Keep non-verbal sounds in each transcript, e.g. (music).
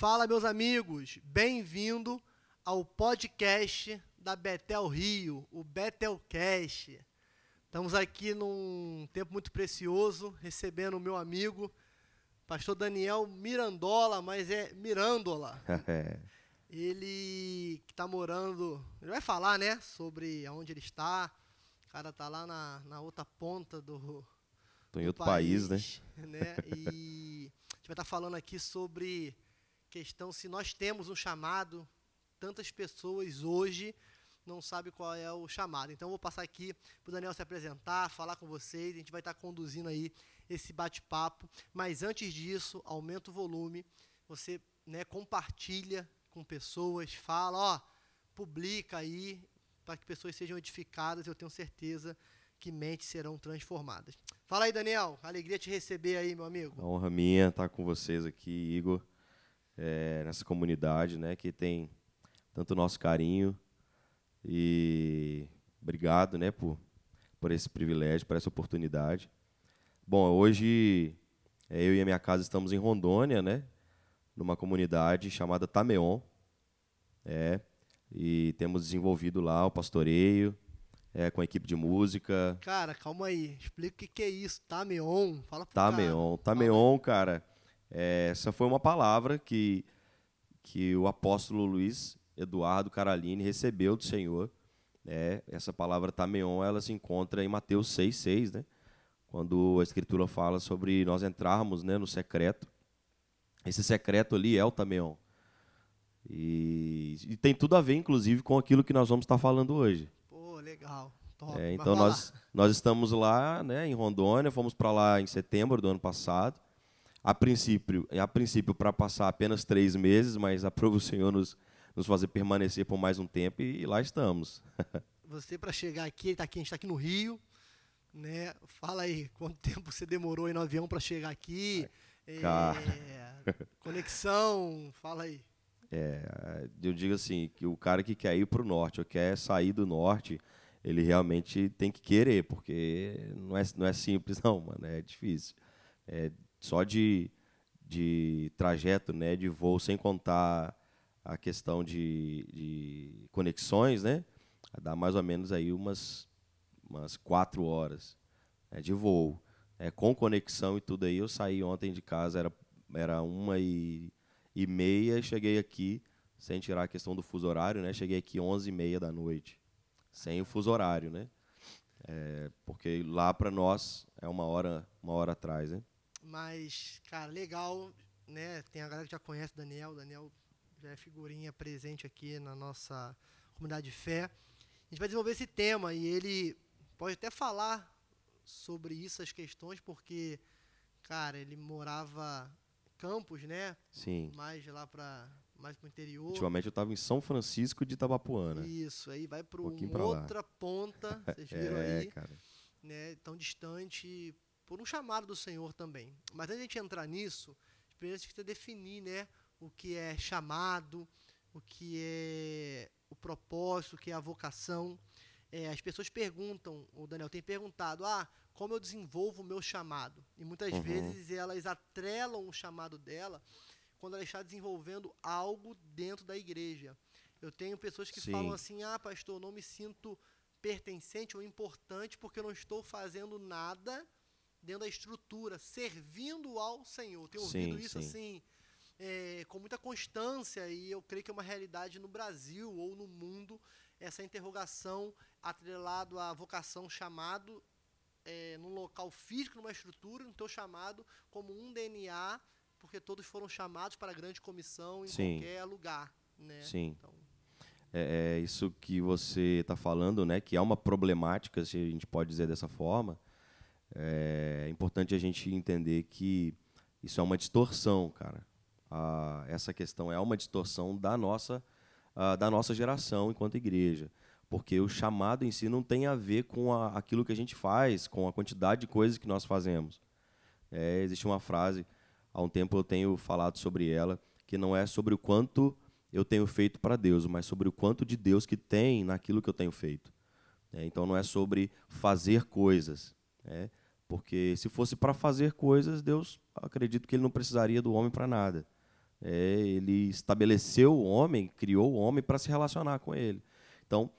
Fala, meus amigos, bem-vindo ao podcast da Betel Rio, o Betelcast. Estamos aqui num tempo muito precioso, recebendo o meu amigo, pastor Daniel Mirandola, mas é Mirandola. (laughs) ele que está morando, ele vai falar, né, sobre aonde ele está. O cara tá lá na, na outra ponta do, Tô em outro país, país né? né? E a gente vai estar tá falando aqui sobre questão se nós temos um chamado, tantas pessoas hoje não sabem qual é o chamado. Então vou passar aqui para o Daniel se apresentar, falar com vocês, a gente vai estar tá conduzindo aí esse bate-papo. Mas antes disso, aumenta o volume, você né, compartilha com pessoas, fala, ó, publica aí para que pessoas sejam edificadas, eu tenho certeza que mentes serão transformadas. Fala aí, Daniel. Alegria te receber aí, meu amigo. A honra minha estar com vocês aqui, Igor, é, nessa comunidade, né, que tem tanto nosso carinho e obrigado, né, por por esse privilégio, por essa oportunidade. Bom, hoje é, eu e a minha casa estamos em Rondônia, né, numa comunidade chamada Tameon, é, e temos desenvolvido lá o pastoreio, é, com a equipe de música. Cara, calma aí. Explica o que, que é isso. Tameon. Fala pro Tameon. Cara. Tameon, cara, essa foi uma palavra que, que o apóstolo Luiz Eduardo Caralini recebeu do Senhor. É, essa palavra Tameon, ela se encontra em Mateus 6,6, né? Quando a Escritura fala sobre nós entrarmos né, no secreto. Esse secreto ali é o Tameon. E, e tem tudo a ver, inclusive, com aquilo que nós vamos estar falando hoje legal. Top, é, então nós, nós estamos lá né, em Rondônia, fomos para lá em setembro do ano passado. A princípio, a princípio para passar apenas três meses, mas aprova o Senhor nos, nos fazer permanecer por mais um tempo e, e lá estamos. (laughs) você para chegar aqui, tá aqui, a gente está aqui no Rio, né? Fala aí, quanto (laughs) tempo você demorou aí no avião para chegar aqui? É, conexão, fala aí. (laughs) É, eu digo assim, que o cara que quer ir para o norte ou quer sair do norte, ele realmente tem que querer, porque não é, não é simples não, mano, é difícil. É, só de, de trajeto, né, de voo, sem contar a questão de, de conexões, né, dá mais ou menos aí umas, umas quatro horas né, de voo. É, com conexão e tudo aí, eu saí ontem de casa, era, era uma e, e meia, cheguei aqui, sem tirar a questão do fuso horário, né, cheguei aqui onze e meia da noite sem o fuso horário, né? É, porque lá para nós é uma hora, uma hora atrás, né? Mas, cara, legal, né? Tem a galera que já conhece o Daniel, o Daniel já é figurinha presente aqui na nossa comunidade de fé. A gente vai desenvolver esse tema e ele pode até falar sobre isso, as questões, porque, cara, ele morava Campos, né? Sim. Mais lá para mais pro interior. Ultimamente eu estava em São Francisco de Itabapuana. Isso, aí vai para um outra ponta, vocês (laughs) viram é, aí, cara. né, tão distante, por um chamado do Senhor também. Mas antes de a gente entrar nisso, primeiro a gente precisa definir, né, o que é chamado, o que é o propósito, o que é a vocação. É, as pessoas perguntam, o Daniel tem perguntado, ah, como eu desenvolvo o meu chamado? E muitas uhum. vezes elas atrelam o chamado dela quando ela está desenvolvendo algo dentro da igreja. Eu tenho pessoas que Sim. falam assim: ah, pastor, não me sinto pertencente ou importante porque eu não estou fazendo nada dentro da estrutura, servindo ao Senhor. Tenho ouvido sim, isso sim. assim é, com muita constância e eu creio que é uma realidade no Brasil ou no mundo essa interrogação atrelado à vocação chamado é, num local físico, numa estrutura, no teu chamado como um DNA porque todos foram chamados para a grande comissão em Sim. qualquer lugar. Né? Sim. Então, é, é, isso que você está falando, né, que é uma problemática, se a gente pode dizer dessa forma. É importante a gente entender que isso é uma distorção, cara. Ah, essa questão é uma distorção da nossa, ah, da nossa geração enquanto igreja. Porque o chamado em si não tem a ver com a, aquilo que a gente faz, com a quantidade de coisas que nós fazemos. É, existe uma frase há um tempo eu tenho falado sobre ela, que não é sobre o quanto eu tenho feito para Deus, mas sobre o quanto de Deus que tem naquilo que eu tenho feito. É, então não é sobre fazer coisas, né? Porque se fosse para fazer coisas, Deus acredito que ele não precisaria do homem para nada. É, ele estabeleceu o homem, criou o homem para se relacionar com ele. Então,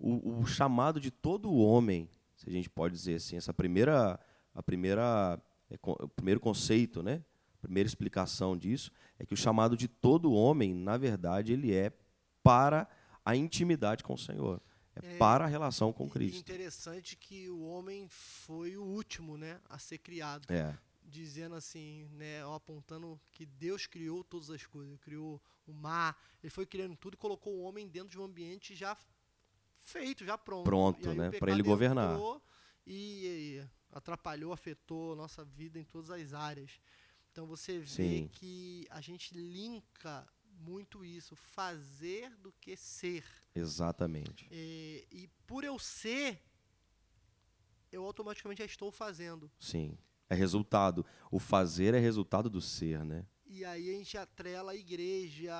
o, o, chamado de todo homem, se a gente pode dizer assim, essa primeira, a primeira, é, o primeiro conceito, né? A primeira explicação disso é que o chamado de todo homem, na verdade, ele é para a intimidade com o Senhor. É, é para a relação com Cristo. interessante que o homem foi o último, né, a ser criado. É. Dizendo assim, né, apontando que Deus criou todas as coisas, criou o mar, ele foi criando tudo e colocou o homem dentro de um ambiente já feito, já pronto. Pronto, né, para ele governar. E, e atrapalhou, afetou a nossa vida em todas as áreas. Então você vê Sim. que a gente linka muito isso, fazer do que ser. Exatamente. E, e por eu ser, eu automaticamente já estou fazendo. Sim. É resultado. O fazer é resultado do ser, né? E aí a gente atrela a igreja,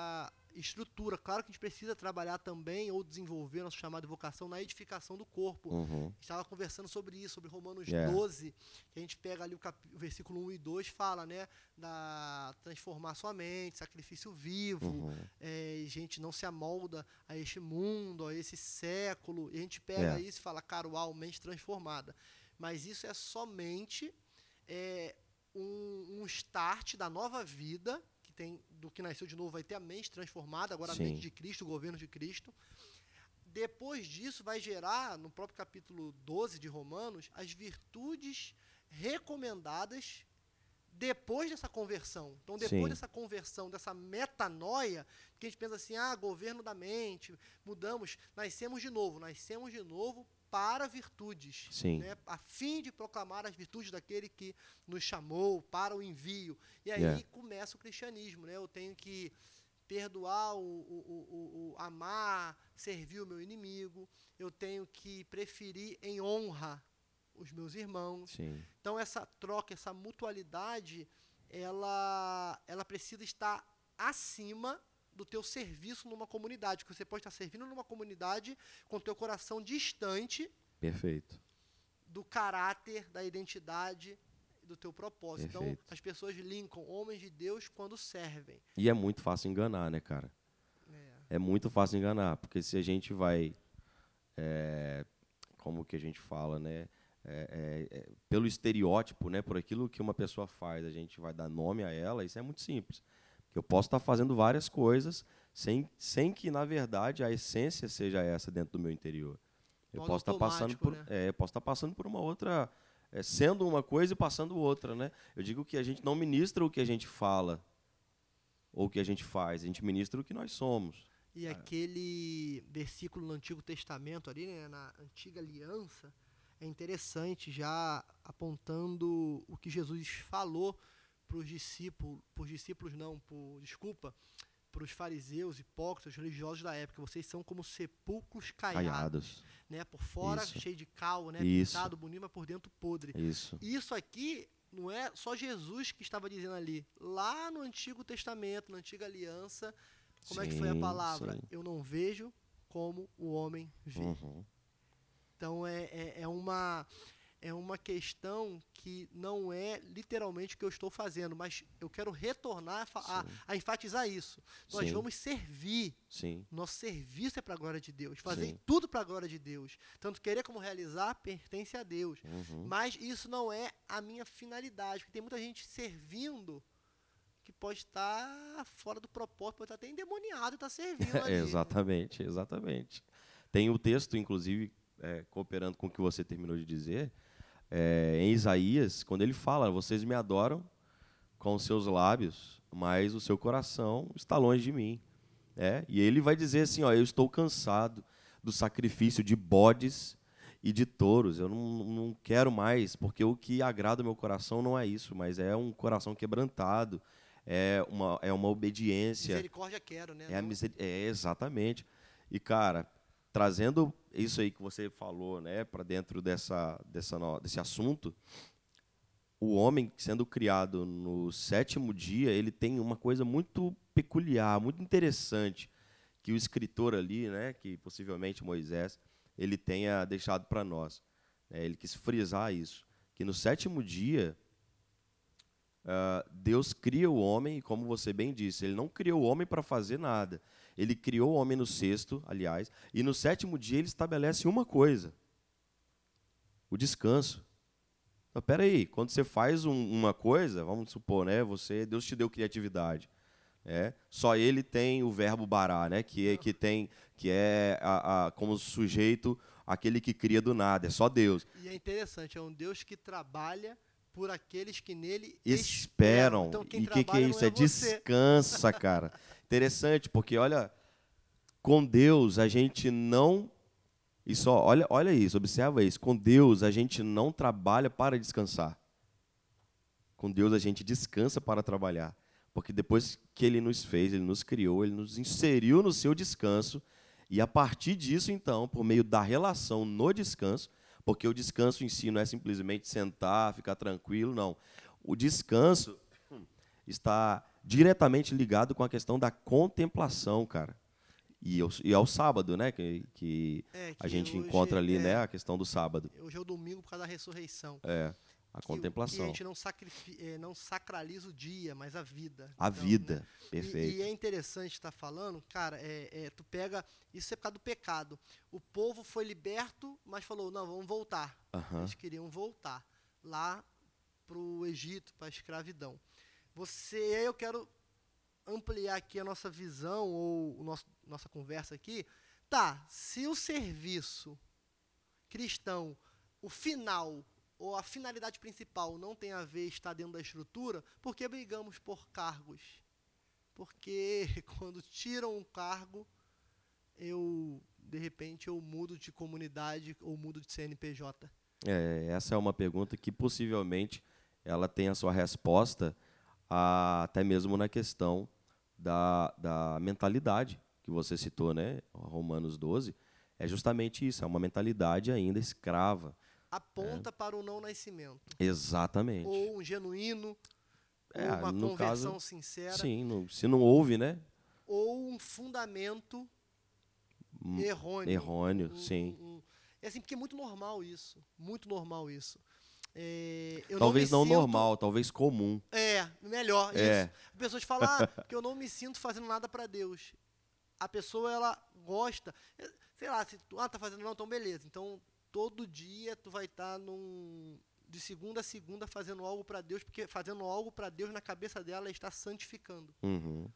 estrutura. Claro que a gente precisa trabalhar também ou desenvolver nosso chamado vocação na edificação do corpo. Uhum. Estava conversando sobre isso, sobre Romanos Yeah. 12, que a gente pega ali o, o versículo 1 e 2, fala, né, da transformar sua mente, sacrifício vivo, Uhum. é, e gente não se amolda a este mundo, a esse século. E a gente pega É. isso e fala, cara, uau, mente transformada. Mas isso é somente é, um, um start da nova vida, tem do que nasceu de novo, vai ter a mente transformada, agora Sim. a mente de Cristo, o governo de Cristo. Depois disso, vai gerar, no próprio capítulo 12 de Romanos, as virtudes recomendadas depois dessa conversão. Então, depois Sim. dessa conversão, dessa metanoia, que a gente pensa assim, ah, governo da mente, mudamos, nascemos de novo, nascemos de novo para virtudes, Sim. né, a fim de proclamar as virtudes daquele que nos chamou para o envio. E aí Yeah. começa o cristianismo, né? Eu tenho que perdoar, o, o, o, o- amar, servir o meu inimigo. Eu tenho que preferir em honra os meus irmãos. Sim. Então essa troca, essa mutualidade, ela, ela precisa estar acima do teu serviço numa comunidade, que você pode estar servindo numa comunidade com o teu coração distante Perfeito. do caráter, da identidade do teu propósito. Então Perfeito. as pessoas linkam homens de Deus quando servem. E é muito fácil enganar, né, cara? É. É muito fácil enganar, porque se a gente vai, é, como que a gente fala, né, É, é, é, pelo estereótipo, né, por aquilo que uma pessoa faz, a gente vai dar nome a ela, isso é muito simples. Eu posso estar fazendo várias coisas sem, sem que, na verdade, a essência seja essa dentro do meu interior. Eu Modo posso estar passando por, né? é, eu posso estar passando por uma outra, é, sendo uma coisa e passando outra, né? Eu digo que a gente não ministra o que a gente fala ou o que a gente faz, a gente ministra o que nós somos. E aquele versículo no Antigo Testamento ali, né, na antiga aliança, é interessante já apontando o que Jesus falou para os discípulos, discípulos não, por, desculpa, para os fariseus, hipócritas, religiosos da época. Vocês são como sepulcros caiados, Caiados. né? Por fora Isso. cheio de cal, né? Isso. Pintado, bonito, mas por dentro podre. Isso. Isso aqui não é só Jesus que estava dizendo ali. Lá no Antigo Testamento, na Antiga Aliança, como é que foi a Sim, palavra? sim. Eu não vejo como o homem vê. Uhum. Então é, é, é uma é uma questão que não é literalmente o que eu estou fazendo, mas eu quero retornar a, a, a enfatizar isso. Nós Sim. vamos servir. Sim. Nosso serviço é para a glória de Deus. Fazer Sim. tudo para a glória de Deus. Tanto querer como realizar pertence a Deus. Uhum. Mas isso não é a minha finalidade, porque tem muita gente servindo que pode estar fora do propósito, pode estar até endemoniado e estar servindo (laughs) ali. exatamente, exatamente. Tem o texto, inclusive, é, cooperando com o que você terminou de dizer, é, em Isaías, quando ele fala: Vocês me adoram com os seus lábios, mas o seu coração está longe de mim. É, e ele vai dizer assim: ó, Eu estou cansado do sacrifício de bodes e de touros. Eu não, não quero mais, porque o que agrada o meu coração não é isso, mas é um coração quebrantado, é uma, é uma obediência. Misericórdia quero, né? É, a é, exatamente. E, cara, trazendo isso aí que você falou, né, para dentro dessa, dessa, desse assunto, o homem sendo criado no sétimo dia, ele tem uma coisa muito peculiar, muito interessante, que o escritor ali, né, que possivelmente Moisés, ele tenha deixado para nós. né, ele quis frisar isso, que no sétimo dia, uh, Deus cria o homem, e como você bem disse, ele não criou o homem para fazer nada. Ele criou o homem no sexto, aliás, e no sétimo dia ele estabelece uma coisa: o descanso. Então, peraí, quando você faz um, uma coisa, vamos supor, né, você, Deus te deu criatividade. É, só ele tem o verbo bará, né, que, é, que tem que é a, a, como sujeito aquele que cria do nada, é só Deus. E é interessante, é um Deus que trabalha por aqueles que nele esperam. esperam. Então, e o que, que é isso? É, é descansa, (laughs) cara. Interessante, porque olha, com Deus a gente não. E só, olha, olha isso, observa isso. Com Deus a gente não trabalha para descansar. Com Deus a gente descansa para trabalhar. Porque depois que Ele nos fez, Ele nos criou, Ele nos inseriu no seu descanso. E a partir disso, então, por meio da relação no descanso, porque o descanso em si não é simplesmente sentar, ficar tranquilo, não. O descanso está diretamente ligado com a questão da contemplação, cara. E, ao, e ao sábado, né? Que, que, é, que a gente encontra ali, é, né? A questão do sábado. Hoje é o domingo por causa da ressurreição. É. A que, contemplação. Que a gente não, é, não, sacraliza o dia, mas a vida. A então, vida, né? perfeito. E, e, é interessante estar tá falando, cara, é, é, tu pega. Isso é por causa do pecado. O povo foi liberto, mas falou: não, vamos voltar. Uhum. Eles queriam voltar lá para o Egito, para a escravidão. Você, eu quero ampliar aqui a nossa visão ou o nosso, nossa conversa aqui. Tá, se o serviço cristão, o final ou a finalidade principal não tem a ver estar dentro da estrutura, por que brigamos por cargos? Porque (laughs) quando tiram um cargo, eu de repente eu mudo de comunidade ou mudo de CNPJ. É, essa é uma pergunta que possivelmente ela tem a sua resposta a, até mesmo na questão da, da mentalidade que você citou, né? Romanos 12, é justamente isso, é uma mentalidade ainda escrava aponta é. para o não nascimento. Exatamente. Ou um genuíno, é, ou uma conversão caso, sincera. Sim, no, se não houve, né? Ou um fundamento hum, errôneo. Errôneo, um, sim. Um, é assim, porque é muito normal isso. Muito normal isso. É, talvez não, não sinto... normal, talvez comum. É, melhor. É. Isso. As pessoas falam ah, (laughs) que eu não me sinto fazendo nada para Deus. A pessoa, ela gosta. Sei lá, se tu ah, tá fazendo não, então beleza. Então todo dia tu vai estar tá num de segunda a segunda fazendo algo para Deus, porque fazendo algo para Deus na cabeça dela está santificando. Uhum.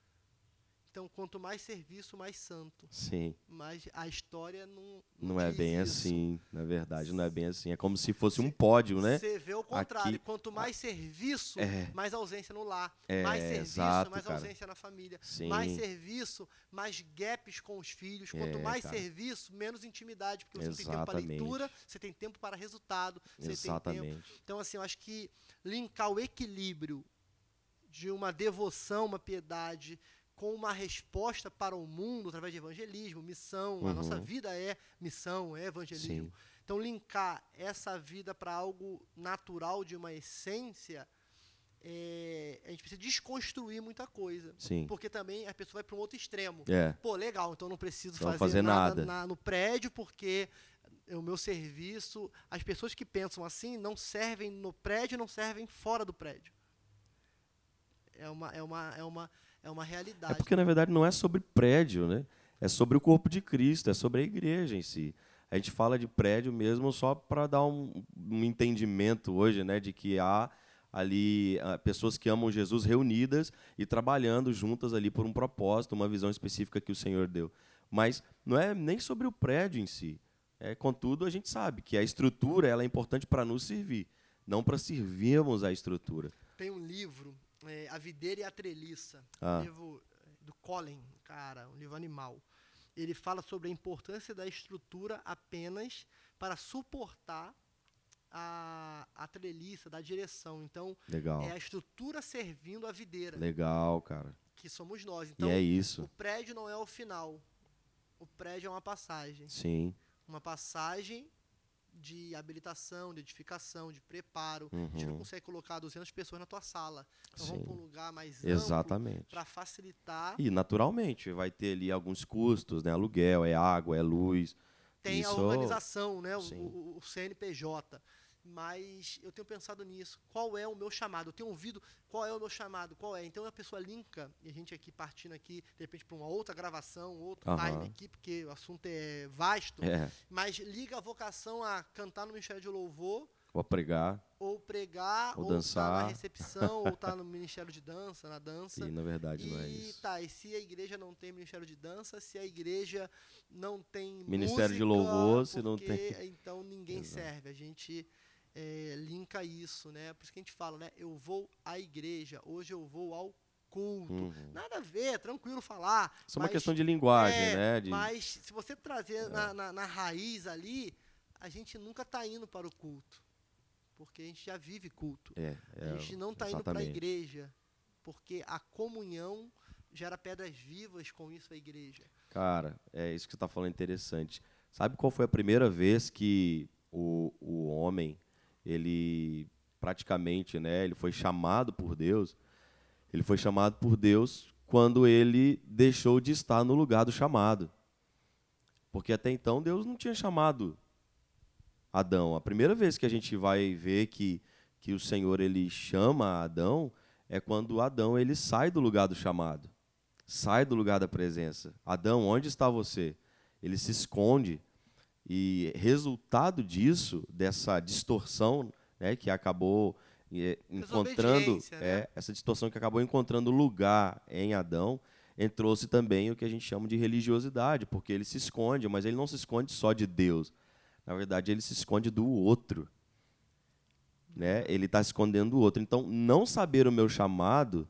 Então, quanto mais serviço, mais santo. Sim. Mas a história não. Não, não é bem isso. assim, na verdade, não é bem assim. É como se fosse um pódio, né? Você vê o contrário. Aqui, quanto mais serviço, é, mais ausência no lar. É, mais serviço, exato, mais cara. ausência na família. Sim. Mais serviço, mais gaps com os filhos. Quanto é, mais cara. serviço, menos intimidade. Porque você Exatamente. tem tempo para leitura, você tem tempo para resultado. Você Exatamente. tem tempo. Então, assim, eu acho que linkar o equilíbrio de uma devoção, uma piedade com uma resposta para o mundo através de evangelismo, missão. Uhum. A nossa vida é missão, é evangelismo. Sim. Então, linkar essa vida para algo natural, de uma essência, é, a gente precisa desconstruir muita coisa. Sim. Porque também a pessoa vai para um outro extremo. É. Pô, legal, então não preciso não fazer, fazer nada, nada. Na, no prédio, porque o meu serviço. As pessoas que pensam assim não servem no prédio, não servem fora do prédio. É uma, é uma, é uma, é uma realidade. É porque, na verdade, não é sobre prédio, né? É sobre o corpo de Cristo, é sobre a igreja em si. A gente fala de prédio mesmo só para dar um, um, entendimento hoje, né, de que há ali uh, pessoas que amam Jesus reunidas e trabalhando juntas ali por um propósito, uma visão específica que o Senhor deu. Mas não é nem sobre o prédio em si. É, contudo, a gente sabe que a estrutura ela é importante para nos servir, não para servirmos a estrutura. Tem um livro é, A Videira e a Treliça, ah. um livro é, do Colin, cara, um livro animal. Ele fala sobre a importância da estrutura apenas para suportar a, a treliça, da direção. Então, Legal. é a estrutura servindo a videira. Legal, cara. Que somos nós. Então, e é isso. o prédio não é o final. O prédio é uma passagem. Sim. Uma passagem de habilitação, de edificação, de preparo. Uhum. A gente não consegue colocar 200 pessoas na tua sala. Então Sim. vamos para um lugar mais Exatamente. para facilitar. E naturalmente vai ter ali alguns custos, né? Aluguel, é água, é luz. Tem Isso... a organização, né? O, o, o CNPJ. Mas eu tenho pensado nisso. Qual é o meu chamado? Eu tenho ouvido qual é o meu chamado, qual é. Então a pessoa linka, e a gente aqui partindo aqui, de repente, para uma outra gravação, outro Aham. time aqui, porque o assunto é vasto, É, mas liga a vocação a cantar no Ministério de Louvor, vou pregar ou pregar, Ou ou, estar dançar. na recepção, ou estar no Ministério de Dança, na (laughs) dança. e na verdade não é E isso. tá, e se a igreja não tem ministério de dança, se a igreja não tem Ministério de música, louvor, se não porque, tem- então ninguém (laughs) Exato. serve. A gente é, linka isso, né? Por isso que a gente fala, né? Eu vou à igreja, hoje eu vou ao culto. Uhum. Nada a ver, tranquilo falar. Isso é uma questão de linguagem, é, né? De, Mas se você trazer na, na, na raiz ali, a gente nunca está indo para o culto. Porque a gente já vive culto. é, é, a gente não está indo para a igreja, porque a comunhão gera pedras vivas com isso a igreja. Cara, é isso que você está falando interessante. Sabe qual foi a primeira vez que o, o homem, ele praticamente, né, ele foi chamado por Deus? Ele foi chamado por Deus quando ele deixou de estar no lugar do chamado. Porque até então Deus não tinha chamado Adão. A primeira vez que a gente vai ver que, que o Senhor ele chama Adão é quando Adão ele sai do lugar do chamado. Sai do lugar da presença. Adão, onde está você? Ele se esconde. E resultado disso, dessa distorção né, que acabou eh, encontrando, né? é, essa distorção que acabou encontrando lugar em Adão, entrou-se também o que a gente chama de religiosidade, porque ele se esconde, mas ele não se esconde só de Deus. Na verdade, ele se esconde do outro. Né? Ele está escondendo o outro. Então, não saber o meu chamado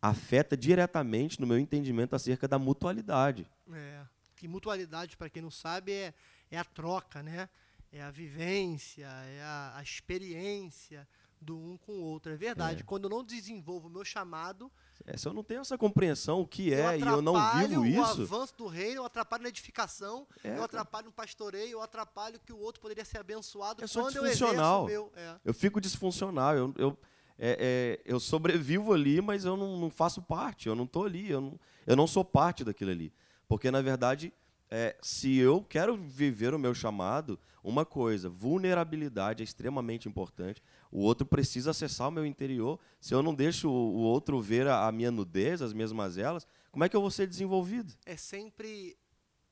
afeta diretamente no meu entendimento acerca da mutualidade. É, que mutualidade, para quem não sabe, é, é a troca, né? É a vivência, é a, a experiência do um com o outro. É verdade. É. Quando eu não desenvolvo o meu chamado, É, se eu não tenho essa compreensão, o que eu é, e eu não atrapalho vivo o isso, avanço do reino, eu atrapalho na edificação, É, eu atrapalho no pastoreio, eu atrapalho que o outro poderia ser abençoado Eu sou eu disfuncional. meu. É. eu fico disfuncional. Eu, eu, é, é, eu sobrevivo ali, mas eu não, não faço parte, eu não estou ali, eu não, eu não sou parte daquilo ali. Porque, na verdade, é, se eu quero viver o meu chamado, uma coisa, vulnerabilidade é extremamente importante. O outro precisa acessar o meu interior. Se eu não deixo o, outro ver a, a minha nudez, as minhas mazelas, como é que eu vou ser desenvolvido? É sempre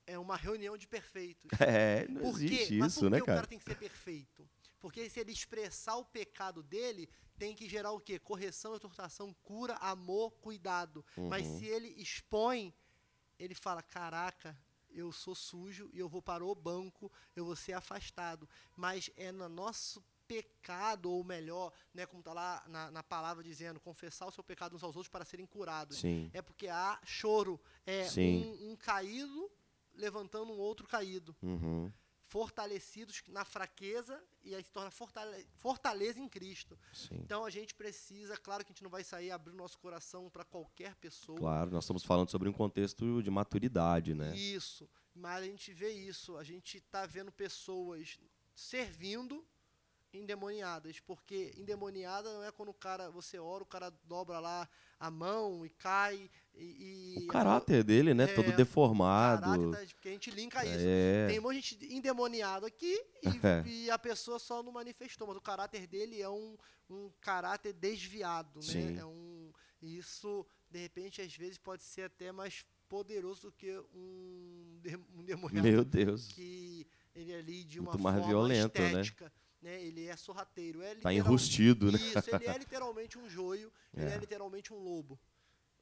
é uma reunião de perfeitos. (laughs) É, não Por quê? existe Mas isso, por que né, o cara cara? tem que ser perfeito? Porque se ele expressar o pecado dele, tem que gerar o quê? Correção, exortação, cura, amor, cuidado. Mas Uhum. se ele expõe, ele fala: caraca, eu sou sujo e eu vou para o banco, eu vou ser afastado. Mas é no nosso pecado, ou melhor, né, como está lá na, na palavra dizendo, confessar o seu pecado uns aos outros para serem curados. Sim. É porque há choro, é um, um caído levantando um outro caído Uhum. Fortalecidos na fraqueza e aí se torna fortale fortaleza em Cristo. Sim. Então a gente precisa, claro que a gente não vai sair abrindo nosso coração para qualquer pessoa. Claro, nós estamos falando sobre um contexto de maturidade, né? Isso. Mas a gente vê isso, a gente está vendo pessoas servindo endemoniadas, porque endemoniada não é quando o cara, você ora, o cara dobra lá a mão e cai e... e O caráter dele, né? Todo É, o deformado. caráter, tá- porque a gente linka isso. É. Tem um monte de gente endemoniado aqui (laughs) É. e, e a pessoa só não manifestou, mas o caráter dele é um, um caráter desviado, Sim. né? É um, e isso, de repente, às vezes pode ser até mais poderoso do que um, um endemoniado Meu Deus. que ele é ali de uma Muito mais forma violento, né? estética, né? Ele é sorrateiro. É Tá enrustido, né? Isso, ele é (laughs) literalmente um joio, ele é É. literalmente um lobo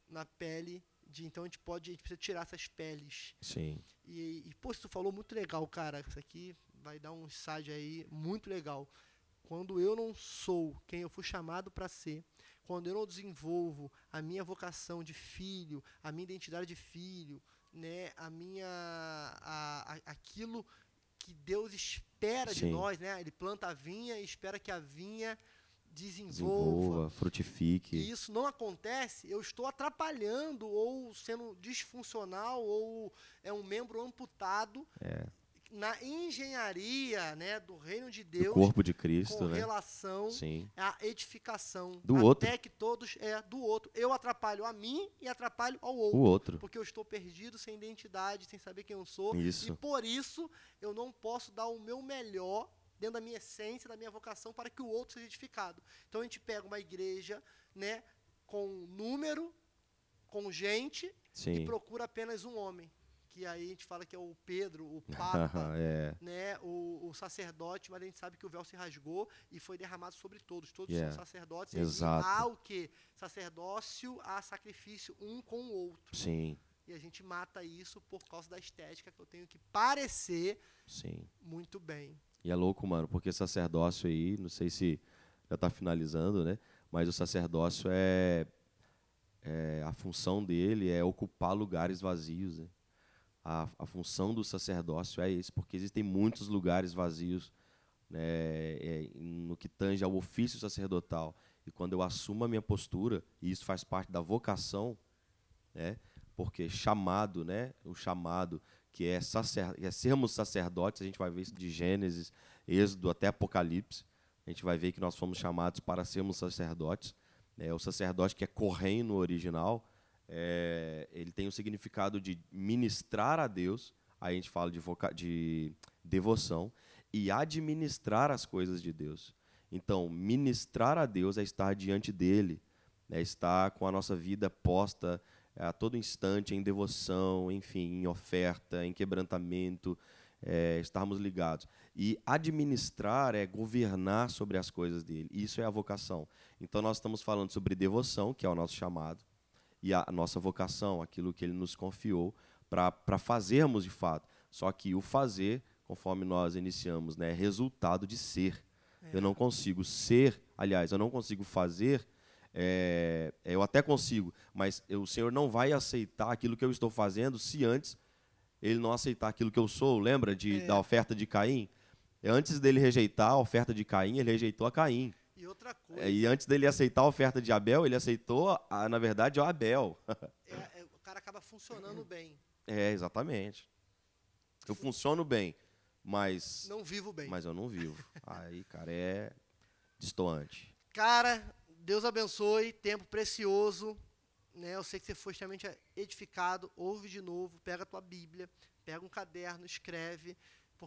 na pele de então a gente pode, a gente precisa tirar essas peles. Sim. E, e pô, tu falou muito legal, cara. Isso aqui vai dar um insight aí muito legal. Quando eu não sou quem eu fui chamado para ser, quando eu não desenvolvo a minha vocação de filho, a minha identidade de filho, né, a minha a, a- aquilo que Deus espera de Sim. nós, né? Ele planta a vinha e espera que a vinha desenvolva. Desenvolva, frutifique. E isso não acontece, eu estou atrapalhando ou sendo disfuncional ou é um membro amputado É. na engenharia né, do reino de Do Deus corpo de Cristo, com né? relação Sim. à edificação. Do até outro. que todos é do outro. Eu atrapalho a mim e atrapalho ao O outro. outro. Porque eu estou perdido, sem identidade, sem saber quem eu sou. Isso. E por isso eu não posso dar o meu melhor dentro da minha essência, da minha vocação, para que o outro seja edificado. Então a gente pega uma igreja, né, com número, com gente, Sim. e procura apenas um homem. Que aí a gente fala que é o Pedro, o Papa, (laughs) é. né, o, o, sacerdote, mas a gente sabe que o véu se rasgou e foi derramado sobre todos. Todos Yeah. são sacerdotes. Exato. E há o que? Sacerdócio, há sacrifício um com o outro. Sim, E a gente mata isso por causa da estética, que eu tenho que parecer sim. muito bem. E é louco, mano, porque sacerdócio aí, não sei se já está finalizando, né? Mas o sacerdócio é, é- a função dele é ocupar lugares vazios. Né? A, a função do sacerdócio é isso, porque existem muitos lugares vazios né, é, no que tange ao ofício sacerdotal. E quando eu assumo a minha postura, e isso faz parte da vocação, né? Porque chamado, né? O chamado que é, sacer, é sermos sacerdotes, a gente vai ver isso de Gênesis, Êxodo até Apocalipse. A gente vai ver que nós fomos chamados para sermos sacerdotes. né? o sacerdote que é correio no original, é, ele tem o significado de ministrar a Deus. Aí a gente fala de, de devoção e administrar as coisas de Deus. Então, ministrar a Deus é estar diante dele, é estar com a nossa vida posta é, a todo instante em devoção, enfim, em oferta, em quebrantamento, é, estarmos ligados. E administrar é governar sobre as coisas dele. Isso é a vocação. Então, nós estamos falando sobre devoção, que é o nosso chamado, e a nossa vocação, aquilo que ele nos confiou para fazermos de fato. Só que o fazer, conforme nós iniciamos, né, é resultado de ser. Eu não consigo ser, aliás, eu não consigo fazer, é, eu até consigo, mas eu- o Senhor não vai aceitar aquilo que eu estou fazendo se antes ele não aceitar aquilo que eu sou. Lembra de, É. da oferta de Caim? Antes dele rejeitar a oferta de Caim, ele rejeitou a Caim. E outra coisa, É, E antes dele aceitar a oferta de Abel, ele aceitou, a- na verdade, o Abel. (laughs) é- é- o cara acaba funcionando bem. É, exatamente. Eu funciono bem, mas, Não vivo bem. mas eu não vivo. Aí, cara, é destoante. Cara, Deus abençoe, tempo precioso. Né? Eu sei que você foi extremamente edificado. Ouve de novo, pega a tua Bíblia, pega um caderno, escreve,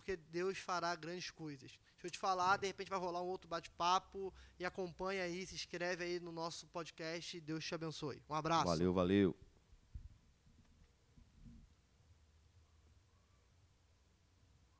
porque Deus fará grandes coisas. Deixa eu te falar, de repente vai rolar um outro bate-papo e acompanha aí, se inscreve aí no nosso podcast. Deus te abençoe. Um abraço. Valeu, valeu.